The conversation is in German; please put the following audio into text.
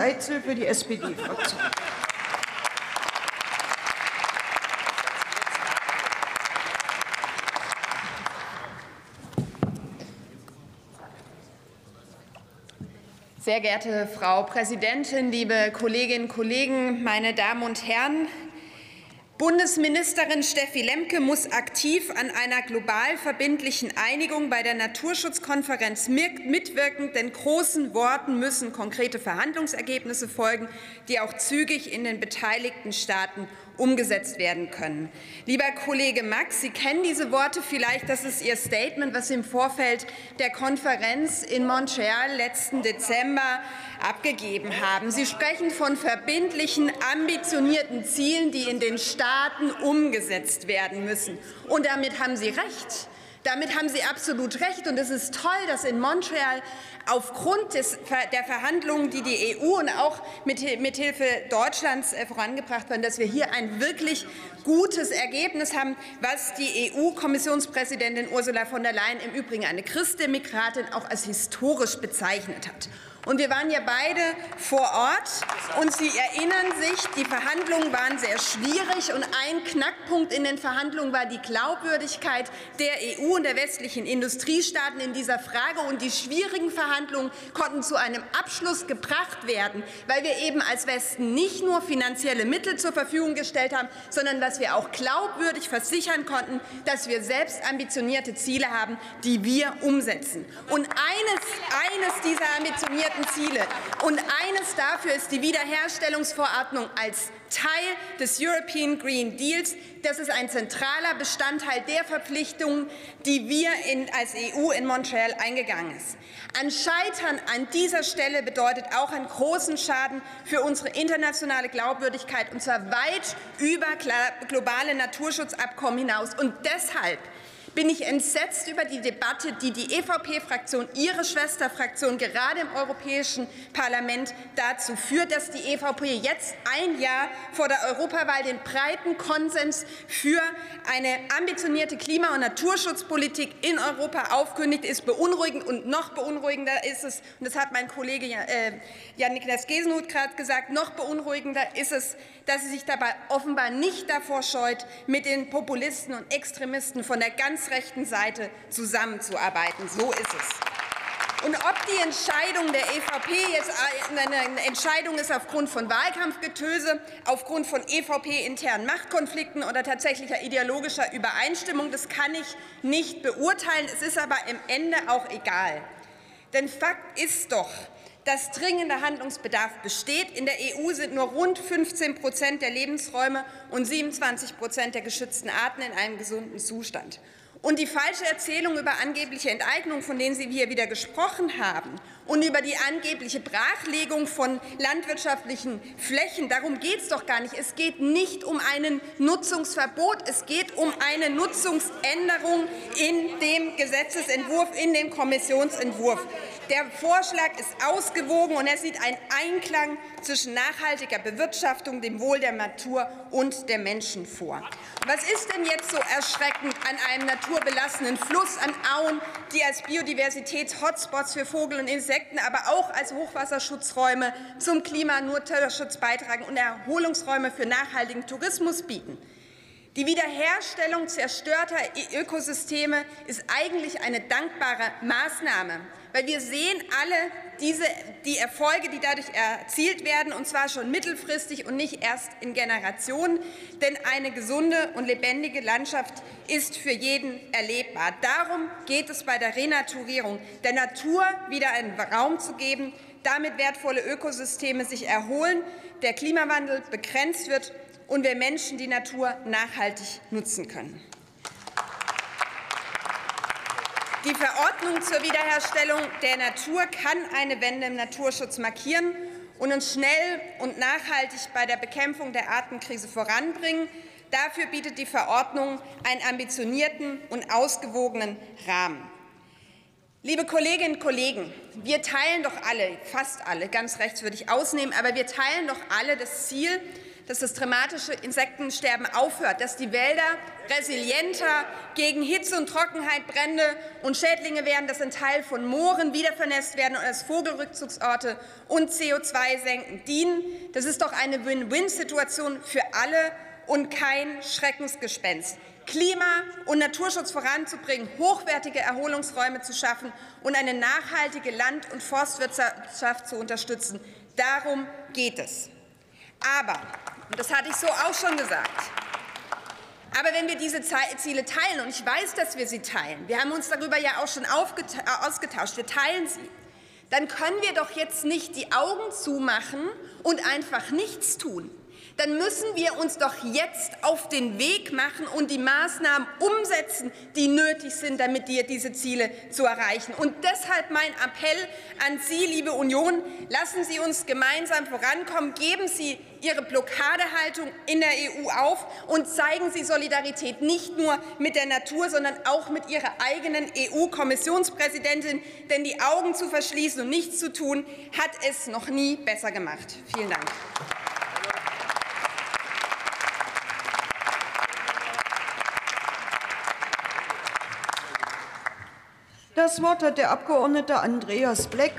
Heitzel für die SPD-Fraktion. Sehr geehrte Frau Präsidentin, liebe Kolleginnen und Kollegen, meine Damen und Herren! Bundesministerin Steffi Lemke muss aktiv an einer global verbindlichen Einigung bei der Naturschutzkonferenz mitwirken, denn großen Worten müssen konkrete Verhandlungsergebnisse folgen, die auch zügig in den beteiligten Staaten umgesetzt werden können. Lieber Kollege Max, Sie kennen diese Worte vielleicht. Das ist Ihr Statement, was Sie im Vorfeld der Konferenz in Montreal letzten Dezember abgegeben haben. Sie sprechen von verbindlichen, ambitionierten Zielen, die in den Staaten umgesetzt werden müssen. Und damit haben Sie recht. Damit haben Sie absolut recht. Und es ist toll, dass in Montreal aufgrund des, der Verhandlungen, die die EU und auch mit, Hilfe Deutschlands äh, vorangebracht werden, dass wir hier ein wirklich gutes Ergebnis haben, was die EU-Kommissionspräsidentin Ursula von der Leyen im Übrigen eine Christdemokratin auch als historisch bezeichnet hat. Und wir waren ja beide vor Ort und Sie erinnern sich, die Verhandlungen waren sehr schwierig und ein Knackpunkt in den Verhandlungen war die Glaubwürdigkeit der EU und der westlichen Industriestaaten in dieser Frage. Und die schwierigen Verhandlungen konnten zu einem Abschluss gebracht werden, weil wir eben als Westen nicht nur finanzielle Mittel zur Verfügung gestellt haben, sondern dass wir auch glaubwürdig versichern konnten, dass wir selbst ambitionierte Ziele haben, die wir umsetzen. Und eines, eines dieser ambitionierten formulierten Ziele. Und eines dafür ist die Wiederherstellungsverordnung als Teil des European Green Deals. Das ist ein zentraler Bestandteil der Verpflichtungen, die wir in, als EU in Montreal eingegangen sind. Ein Scheitern an dieser Stelle bedeutet auch einen großen Schaden für unsere internationale Glaubwürdigkeit, und zwar weit über globale Naturschutzabkommen hinaus. Und deshalb bin ich entsetzt über die Debatte, die die EVP-Fraktion, ihre Schwesterfraktion, gerade im Europäischen Parlament dazu führt, dass die EVP jetzt ein Jahr vor der Europawahl den breiten Konsens für eine ambitionierte Klima- und Naturschutzpolitik in Europa aufkündigt, ist beunruhigend. Und noch beunruhigender ist es, und das hat mein Kollege äh, Jan-Niklas Gesenhuth gerade gesagt, noch beunruhigender ist es, dass sie sich dabei offenbar nicht davor scheut, mit den Populisten und Extremisten von der ganz rechten Seite zusammenzuarbeiten. So ist es. Und ob die Entscheidung der EVP jetzt eine Entscheidung ist aufgrund von Wahlkampfgetöse, aufgrund von EVP-internen Machtkonflikten oder tatsächlicher ideologischer Übereinstimmung, das kann ich nicht beurteilen. Es ist aber im Ende auch egal. Denn Fakt ist doch, dass dringender Handlungsbedarf besteht. In der EU sind nur rund 15 Prozent der Lebensräume und 27 Prozent der geschützten Arten in einem gesunden Zustand. Und die falsche Erzählung über angebliche Enteignung, von denen Sie hier wieder gesprochen haben, und über die angebliche Brachlegung von landwirtschaftlichen Flächen, darum geht es doch gar nicht. Es geht nicht um ein Nutzungsverbot, es geht um eine Nutzungsänderung in dem Gesetzentwurf, in dem Kommissionsentwurf. Der Vorschlag ist ausgewogen und er sieht einen Einklang zwischen nachhaltiger Bewirtschaftung, dem Wohl der Natur und der Menschen vor. Was ist denn jetzt so erschreckend an einem naturbelassenen Fluss, an Auen, die als Biodiversitäts-Hotspots für Vogel und Insekten, aber auch als Hochwasserschutzräume zum Klimanotschutz beitragen und Erholungsräume für nachhaltigen Tourismus bieten? Die Wiederherstellung zerstörter Ökosysteme ist eigentlich eine dankbare Maßnahme, weil wir sehen alle diese, die Erfolge, die dadurch erzielt werden, und zwar schon mittelfristig und nicht erst in Generationen. Denn eine gesunde und lebendige Landschaft ist für jeden erlebbar. Darum geht es bei der Renaturierung, der Natur wieder einen Raum zu geben, damit wertvolle Ökosysteme sich erholen, der Klimawandel begrenzt wird und wir Menschen die Natur nachhaltig nutzen können. Die Verordnung zur Wiederherstellung der Natur kann eine Wende im Naturschutz markieren und uns schnell und nachhaltig bei der Bekämpfung der Artenkrise voranbringen. Dafür bietet die Verordnung einen ambitionierten und ausgewogenen Rahmen. Liebe Kolleginnen und Kollegen, wir teilen doch alle, fast alle, ganz rechts würde ich ausnehmen, aber wir teilen doch alle das Ziel, dass das dramatische Insektensterben aufhört, dass die Wälder resilienter gegen Hitze und Trockenheit, Brände und Schädlinge werden, dass ein Teil von Mooren wiedervernässt werden und als Vogelrückzugsorte und CO2-Senken dienen. Das ist doch eine Win-Win-Situation für alle und kein Schreckensgespenst. Klima- und Naturschutz voranzubringen, hochwertige Erholungsräume zu schaffen und eine nachhaltige Land- und Forstwirtschaft zu unterstützen. Darum geht es. Aber, und das hatte ich so auch schon gesagt, aber wenn wir diese Ziele teilen, und ich weiß, dass wir sie teilen, wir haben uns darüber ja auch schon ausgetauscht, wir teilen sie, dann können wir doch jetzt nicht die Augen zumachen und einfach nichts tun dann müssen wir uns doch jetzt auf den Weg machen und die Maßnahmen umsetzen, die nötig sind, damit wir diese Ziele zu erreichen. Und deshalb mein Appell an Sie, liebe Union, lassen Sie uns gemeinsam vorankommen, geben Sie Ihre Blockadehaltung in der EU auf und zeigen Sie Solidarität nicht nur mit der Natur, sondern auch mit Ihrer eigenen EU-Kommissionspräsidentin. Denn die Augen zu verschließen und nichts zu tun, hat es noch nie besser gemacht. Vielen Dank. Das Wort hat der Abgeordnete Andreas Bleck,